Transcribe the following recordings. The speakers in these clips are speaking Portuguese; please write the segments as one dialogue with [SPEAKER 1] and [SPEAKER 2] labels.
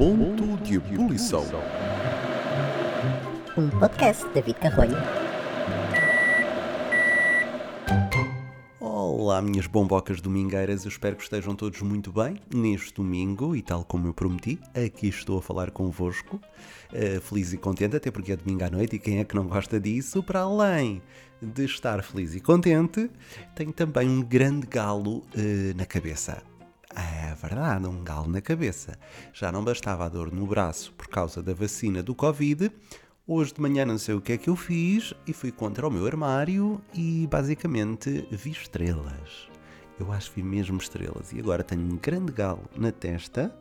[SPEAKER 1] Ponto de Ebulição.
[SPEAKER 2] Um podcast de David Carrolho.
[SPEAKER 1] Olá, minhas bombocas domingueiras, eu espero que estejam todos muito bem neste domingo e tal como eu prometi, aqui estou a falar convosco, uh, feliz e contente, até porque é domingo à noite e quem é que não gosta disso? Para além de estar feliz e contente, tenho também um grande galo uh, na cabeça. É verdade, um galo na cabeça. Já não bastava a dor no braço por causa da vacina do Covid. Hoje de manhã não sei o que é que eu fiz e fui contra o meu armário e basicamente vi estrelas. Eu acho que vi mesmo estrelas. E agora tenho um grande galo na testa,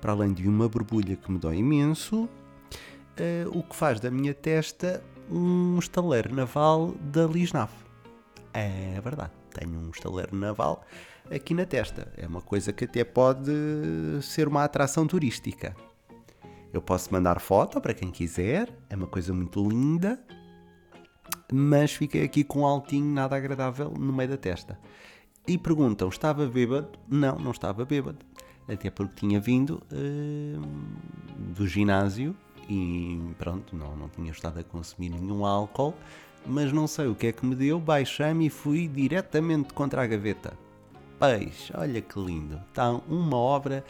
[SPEAKER 1] para além de uma borbulha que me dói imenso, uh, o que faz da minha testa um estaleiro naval da Lisnaf. É verdade, tenho um estaleiro naval aqui na testa. É uma coisa que até pode ser uma atração turística. Eu posso mandar foto para quem quiser, é uma coisa muito linda, mas fiquei aqui com um altinho nada agradável no meio da testa. E perguntam: estava bêbado? Não, não estava bêbado. Até porque tinha vindo uh, do ginásio e pronto, não, não tinha estado a consumir nenhum álcool, mas não sei o que é que me deu, baixei-me e fui diretamente contra a gaveta Olha que lindo. Está uma obra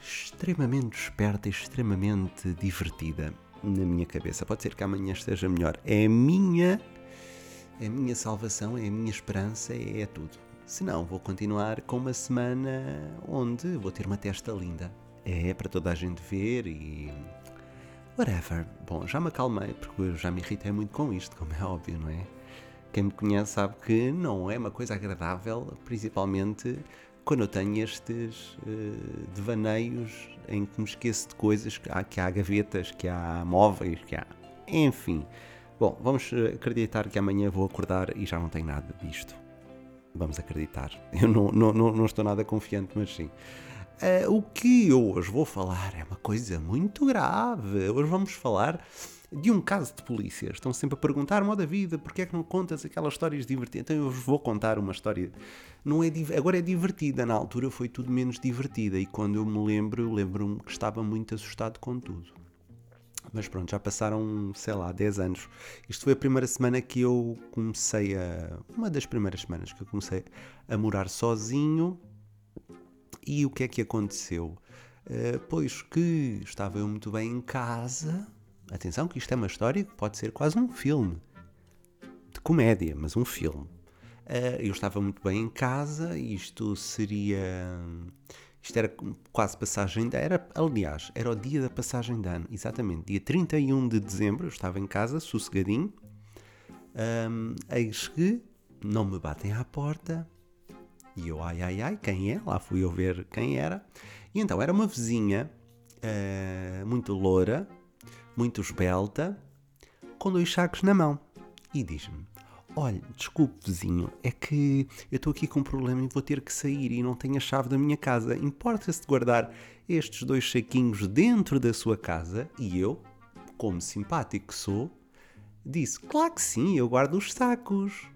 [SPEAKER 1] extremamente esperta e extremamente divertida na minha cabeça. Pode ser que amanhã esteja melhor. É a minha, é a minha salvação, é a minha esperança, é, é tudo. Se não, vou continuar com uma semana onde vou ter uma testa linda. É para toda a gente ver e. Whatever. Bom, já me acalmei porque eu já me irritei muito com isto, como é óbvio, não é? Quem me conhece sabe que não é uma coisa agradável, principalmente quando eu tenho estes uh, devaneios em que me esqueço de coisas, que há, que há gavetas, que há móveis, que há. Enfim. Bom, vamos eh, acreditar que amanhã vou acordar e já não tenho nada disto. Vamos acreditar. Eu não, não, não, estou nada confiante, mas sim. Uh, o que eu hoje vou falar é uma coisa muito grave. Hoje vamos falar de um caso de polícia. Estão sempre a perguntar, moda vida, porque é que não contas aquelas histórias divertidas? Então eu vos vou contar uma história. Não é Agora é divertida, na altura foi tudo menos divertida. E quando eu me lembro, lembro-me que estava muito assustado com tudo. Mas pronto, já passaram, sei lá, 10 anos. Isto foi a primeira semana que eu comecei a. Uma das primeiras semanas que eu comecei a morar sozinho. E o que é que aconteceu? Uh, pois que estava eu muito bem em casa, Atenção que isto é uma história que pode ser quase um filme. De comédia, mas um filme. Uh, eu estava muito bem em casa, isto seria. Isto era quase passagem de era Aliás, era o dia da passagem de ano, exatamente. Dia 31 de dezembro, eu estava em casa, sossegadinho. Um, eis que não me batem à porta. E eu, ai, ai, ai, quem é? Lá fui eu ver quem era. E então era uma vizinha uh, muito loura, muito esbelta, com dois sacos na mão. E diz-me: Olha, desculpe, vizinho, é que eu estou aqui com um problema e vou ter que sair e não tenho a chave da minha casa. Importa-se de guardar estes dois saquinhos dentro da sua casa? E eu, como simpático que sou, disse: Claro que sim, eu guardo os sacos.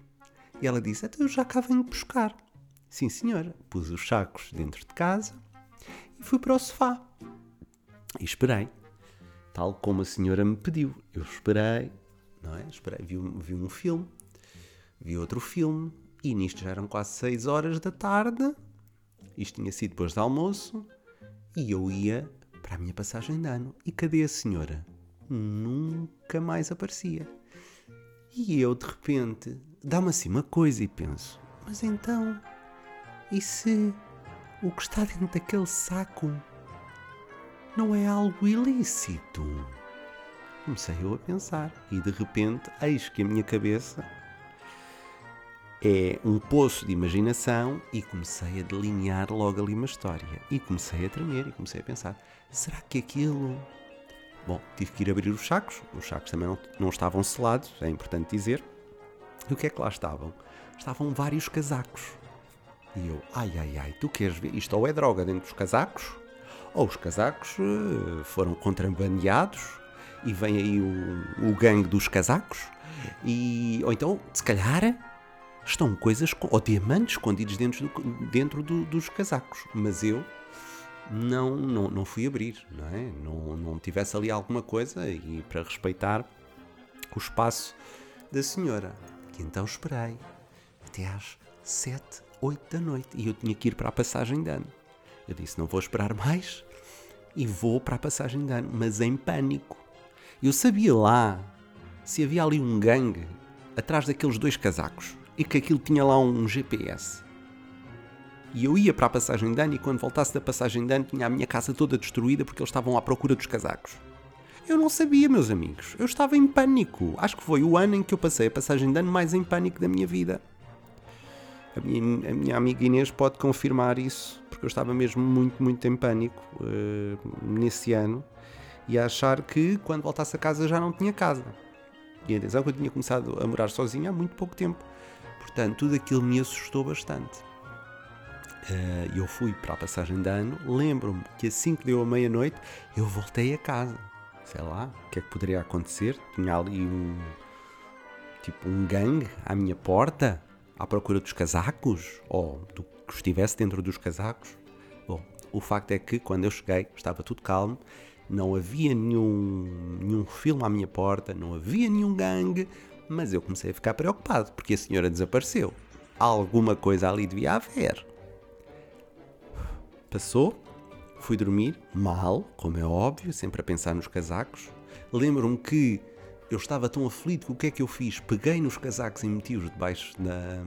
[SPEAKER 1] E ela disse: Então eu já cá venho buscar. Sim, senhora. Pus os sacos dentro de casa e fui para o sofá. E esperei tal como a senhora me pediu. Eu esperei, não é? Esperei, vi vi um filme, vi outro filme, e nisto já eram quase 6 horas da tarde. Isto tinha sido depois do almoço, e eu ia para a minha passagem de ano. E cadê a senhora? Nunca mais aparecia. E eu, de repente, dá-me assim uma coisa e penso: mas então, e se o que está dentro daquele saco não é algo ilícito? Comecei eu a pensar e de repente eis que a minha cabeça é um poço de imaginação e comecei a delinear logo ali uma história. E comecei a tremer e comecei a pensar: será que aquilo. Bom, tive que ir abrir os sacos, os sacos também não, não estavam selados, é importante dizer. E o que é que lá estavam? Estavam vários casacos. E eu, ai ai ai, tu queres ver? Isto ou é droga dentro dos casacos, ou os casacos eh, foram contrabandeados e vem aí o, o gangue dos casacos, e, ou então, se calhar, estão coisas, ou diamantes escondidos dentro, do, dentro do, dos casacos. Mas eu não, não, não fui abrir, não é? Não, não tivesse ali alguma coisa e para respeitar o espaço da senhora. E então esperei até às 7, 8 da noite e eu tinha que ir para a passagem de ano. Eu disse: não vou esperar mais e vou para a passagem de ano, mas em pânico. Eu sabia lá se havia ali um gangue atrás daqueles dois casacos e que aquilo tinha lá um GPS. E eu ia para a passagem de ano e quando voltasse da passagem de ano tinha a minha casa toda destruída porque eles estavam à procura dos casacos. Eu não sabia, meus amigos. Eu estava em pânico. Acho que foi o ano em que eu passei a passagem de ano mais em pânico da minha vida. A minha, a minha amiga Inês pode confirmar isso, porque eu estava mesmo muito, muito em pânico uh, nesse ano e a achar que quando voltasse a casa já não tinha casa. E atenção que eu tinha começado a morar sozinho há muito pouco tempo. Portanto, tudo aquilo me assustou bastante. Uh, eu fui para a passagem de ano, lembro-me que assim que deu a meia-noite eu voltei a casa. Sei lá, o que é que poderia acontecer? Tinha ali um. tipo um gangue à minha porta à procura dos casacos ou do que estivesse dentro dos casacos. Bom, o facto é que quando eu cheguei estava tudo calmo, não havia nenhum, nenhum filme à minha porta, não havia nenhum gangue, mas eu comecei a ficar preocupado porque a senhora desapareceu. Alguma coisa ali devia haver. Passou, fui dormir, mal, como é óbvio, sempre a pensar nos casacos. Lembro-me que eu estava tão aflito que o que é que eu fiz? Peguei nos casacos e meti-os debaixo da,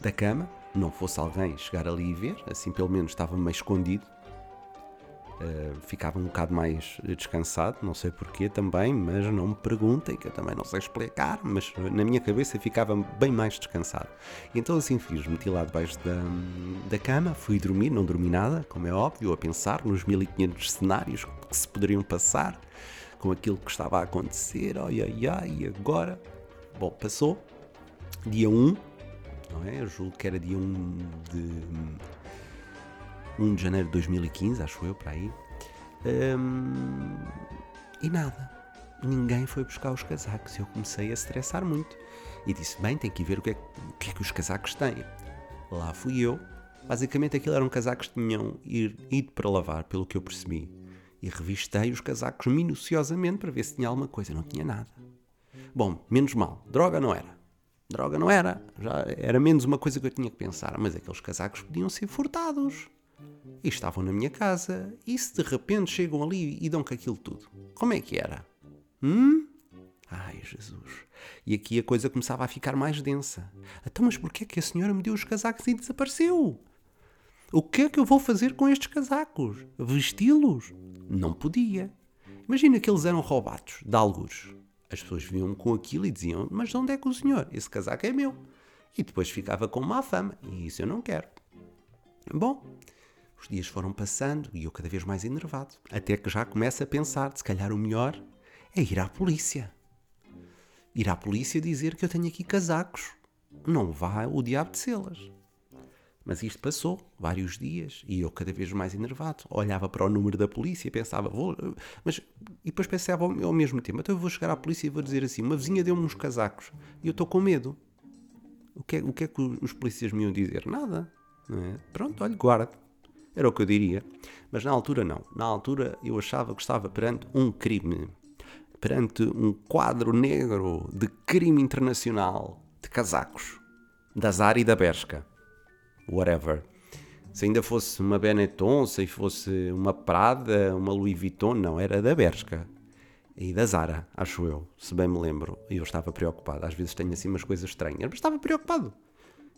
[SPEAKER 1] da cama, não fosse alguém chegar ali e ver, assim pelo menos estava meio escondido. Uh, ficava um bocado mais descansado, não sei porquê também, mas não me perguntem, que eu também não sei explicar, mas na minha cabeça ficava bem mais descansado. Então assim fiz, meti lá debaixo da, da cama, fui dormir, não dormi nada, como é óbvio, a pensar nos 1500 cenários que se poderiam passar com aquilo que estava a acontecer, ai ai ai, e agora? Bom, passou, dia 1, não é? Eu julgo que era dia 1 de, 1 de janeiro de 2015, acho eu, para aí. Hum, e nada, ninguém foi buscar os casacos. Eu comecei a estressar muito e disse: Bem, tem que ver o que, é, o que é que os casacos têm. Lá fui eu. Basicamente, aquilo eram casacos que tinham ido para lavar, pelo que eu percebi e revistei os casacos minuciosamente para ver se tinha alguma coisa. Não tinha nada. Bom, menos mal. Droga não era. Droga não era. Já era menos uma coisa que eu tinha que pensar. Mas aqueles casacos podiam ser furtados. E estavam na minha casa. E se de repente chegam ali e dão com aquilo tudo? Como é que era? Hum? Ai, Jesus. E aqui a coisa começava a ficar mais densa. Então, mas porquê é que a senhora me deu os casacos e desapareceu? O que é que eu vou fazer com estes casacos? Vesti-los? Não podia. Imagina que eles eram roubados, de algures. As pessoas viam com aquilo e diziam: Mas onde é que o senhor? Esse casaco é meu. E depois ficava com má fama. E isso eu não quero. Bom, os dias foram passando e eu cada vez mais enervado. Até que já começo a pensar: se calhar o melhor é ir à polícia. Ir à polícia dizer que eu tenho aqui casacos. Não vá o diabo de selas. Mas isto passou vários dias e eu cada vez mais enervado. Olhava para o número da polícia e pensava, vou. Mas, e depois pensava ao, ao mesmo tempo, então eu vou chegar à polícia e vou dizer assim: uma vizinha deu-me uns casacos e eu estou com medo. O que, é, o que é que os polícias me iam dizer? Nada. É? Pronto, olha, guarda. Era o que eu diria. Mas na altura, não. Na altura eu achava que estava perante um crime. Perante um quadro negro de crime internacional de casacos. Da Zara e da Bershka whatever. Se ainda fosse uma Benetton, se fosse uma Prada, uma Louis Vuitton, não, era da Bershka. E da Zara, acho eu, se bem me lembro. E eu estava preocupado. Às vezes tenho assim umas coisas estranhas, mas estava preocupado.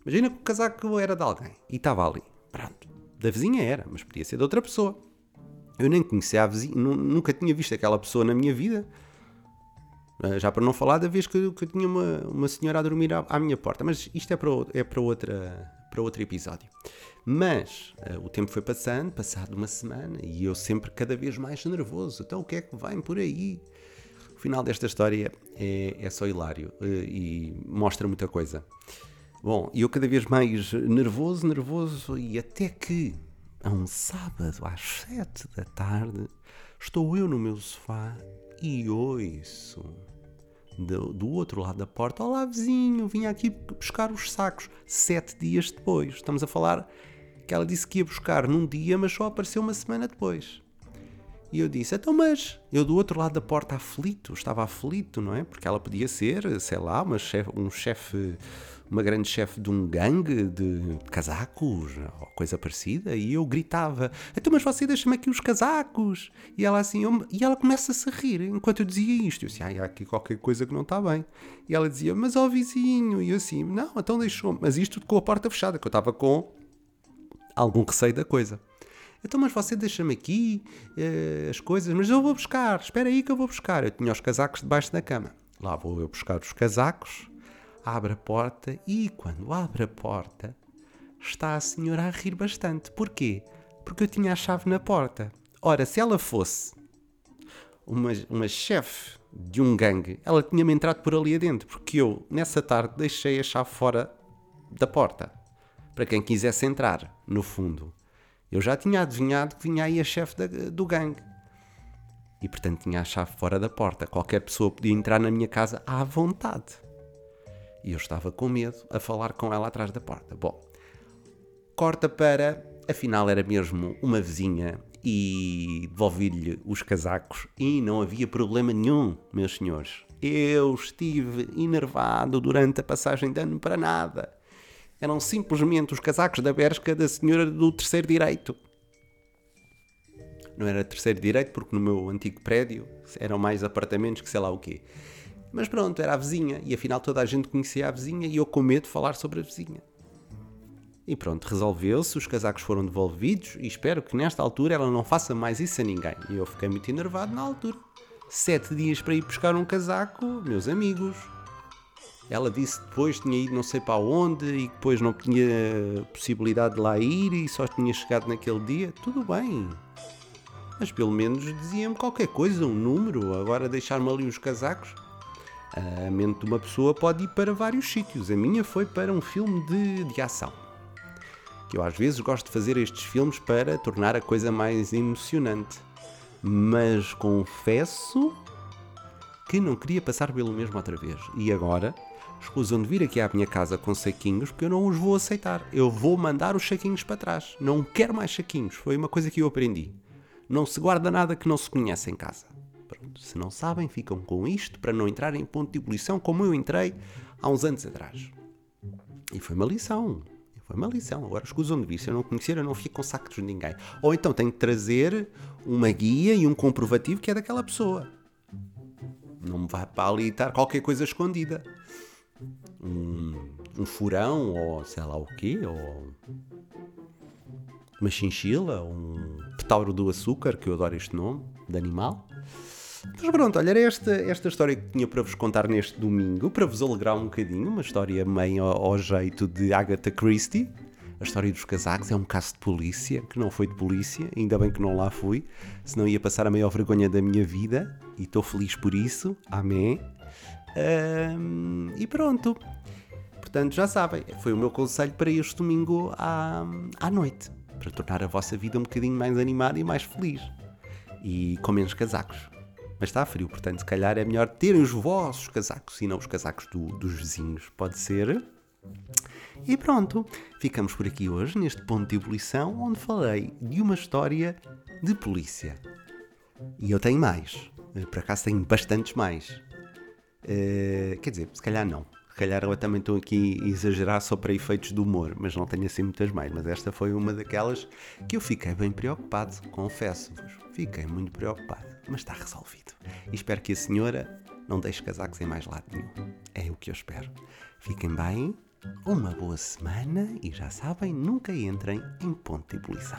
[SPEAKER 1] Imagina que o casaco era de alguém e estava ali. Pronto. Da vizinha era, mas podia ser de outra pessoa. Eu nem conhecia a vizinha, nunca tinha visto aquela pessoa na minha vida. Ah, já para não falar da vez que, que tinha uma, uma senhora a dormir à, à minha porta. Mas isto é para, é para outra, para outro episódio. Mas uh, o tempo foi passando, passado uma semana, e eu sempre cada vez mais nervoso. Então o que é que vem por aí? O final desta história é, é só hilário uh, e mostra muita coisa. Bom, e eu cada vez mais nervoso, nervoso, e até que, a um sábado às sete da tarde, estou eu no meu sofá e ouço do, do, outro lado da porta: Olá, vizinho, vim aqui buscar os sacos. Sete dias depois. Estamos a falar que ela disse que ia buscar num dia, mas só apareceu uma semana depois. E eu disse: Então, mas eu do outro lado da porta aflito, estava aflito, não é? Porque ela podia ser, sei lá, uma chef, um chefe, uma grande chefe de um gangue de casacos ou coisa parecida. E eu gritava: Então, mas você deixa-me aqui os casacos. E ela assim, eu, e ela começa-se a rir enquanto eu dizia isto. Eu disse: Ai, há aqui qualquer coisa que não está bem. E ela dizia: Mas ó vizinho. E eu assim: Não, então deixou-me. Mas isto com a porta fechada, que eu estava com algum receio da coisa. Então, mas você deixa-me aqui eh, as coisas, mas eu vou buscar, espera aí que eu vou buscar. Eu tinha os casacos debaixo da cama. Lá vou eu buscar os casacos, abre a porta e quando abre a porta está a senhora a rir bastante. Porquê? Porque eu tinha a chave na porta. Ora, se ela fosse uma, uma chefe de um gangue, ela tinha-me entrado por ali adentro, porque eu, nessa tarde, deixei a chave fora da porta. Para quem quisesse entrar, no fundo. Eu já tinha adivinhado que vinha aí a chefe do gangue. E portanto tinha a chave fora da porta. Qualquer pessoa podia entrar na minha casa à vontade. E eu estava com medo a falar com ela atrás da porta. Bom, corta para. Afinal era mesmo uma vizinha e devolvi-lhe os casacos e não havia problema nenhum, meus senhores. Eu estive enervado durante a passagem de ano para nada eram simplesmente os casacos da Bershka da senhora do terceiro direito. Não era terceiro direito porque no meu antigo prédio eram mais apartamentos que sei lá o quê. Mas pronto, era a vizinha e afinal toda a gente conhecia a vizinha e eu com medo de falar sobre a vizinha. E pronto, resolveu-se, os casacos foram devolvidos e espero que nesta altura ela não faça mais isso a ninguém. E eu fiquei muito enervado na altura. Sete dias para ir buscar um casaco, meus amigos. Ela disse que depois tinha ido não sei para onde e depois não tinha possibilidade de lá ir e só tinha chegado naquele dia. Tudo bem. Mas pelo menos dizia-me qualquer coisa, um número. Agora deixar-me ali os casacos. A mente de uma pessoa pode ir para vários sítios. A minha foi para um filme de, de ação. Que eu às vezes gosto de fazer estes filmes para tornar a coisa mais emocionante. Mas confesso que não queria passar pelo mesmo outra vez. E agora escusam de vir aqui à minha casa com saquinhos porque eu não os vou aceitar. Eu vou mandar os saquinhos para trás. Não quero mais saquinhos. Foi uma coisa que eu aprendi. Não se guarda nada que não se conhece em casa. Se não sabem, ficam com isto para não entrar em ponto de ebulição como eu entrei há uns anos atrás. E foi uma lição. Foi uma lição. Agora escusam de vir. Se eu não conhecer, eu não fico com sacos de ninguém. Ou então tenho que trazer uma guia e um comprovativo que é daquela pessoa. Não me vai para ali estar qualquer coisa escondida um, um furão, ou sei lá o quê, ou uma chinchila, um petauro do açúcar, que eu adoro este nome, de animal. Mas pronto, olha, era esta, esta história que tinha para vos contar neste domingo, para vos alegrar um bocadinho, uma história meio ao, jeito de Agatha Christie. A história dos casacos é um caso de polícia, que não foi de polícia, ainda bem que não lá fui, senão ia passar a maior vergonha da minha vida, e estou feliz por isso, amém. Um, e pronto. Portanto, já sabem, foi o meu conselho para este domingo à, à noite, para tornar a vossa vida um bocadinho mais animada e mais feliz. E com menos casacos. Mas está frio, portanto, se calhar é melhor terem os vossos casacos e não os casacos do, dos vizinhos. Pode ser. E pronto, ficamos por aqui hoje, neste ponto de ebulição, onde falei de uma história de polícia. E eu tenho mais. Por acaso tenho bastantes mais. Uh, quer dizer, se calhar não. Calhar eu também estou aqui a exagerar só para efeitos de humor, mas não tenho assim muitas mais. Mas esta foi uma daquelas que eu fiquei bem preocupado, confesso-vos. Fiquei muito preocupado, mas está resolvido. E espero que a senhora não deixe casacos em mais lado nenhum. É o que eu espero. Fiquem bem, uma boa semana e já sabem, nunca entrem em ponto de ebulição.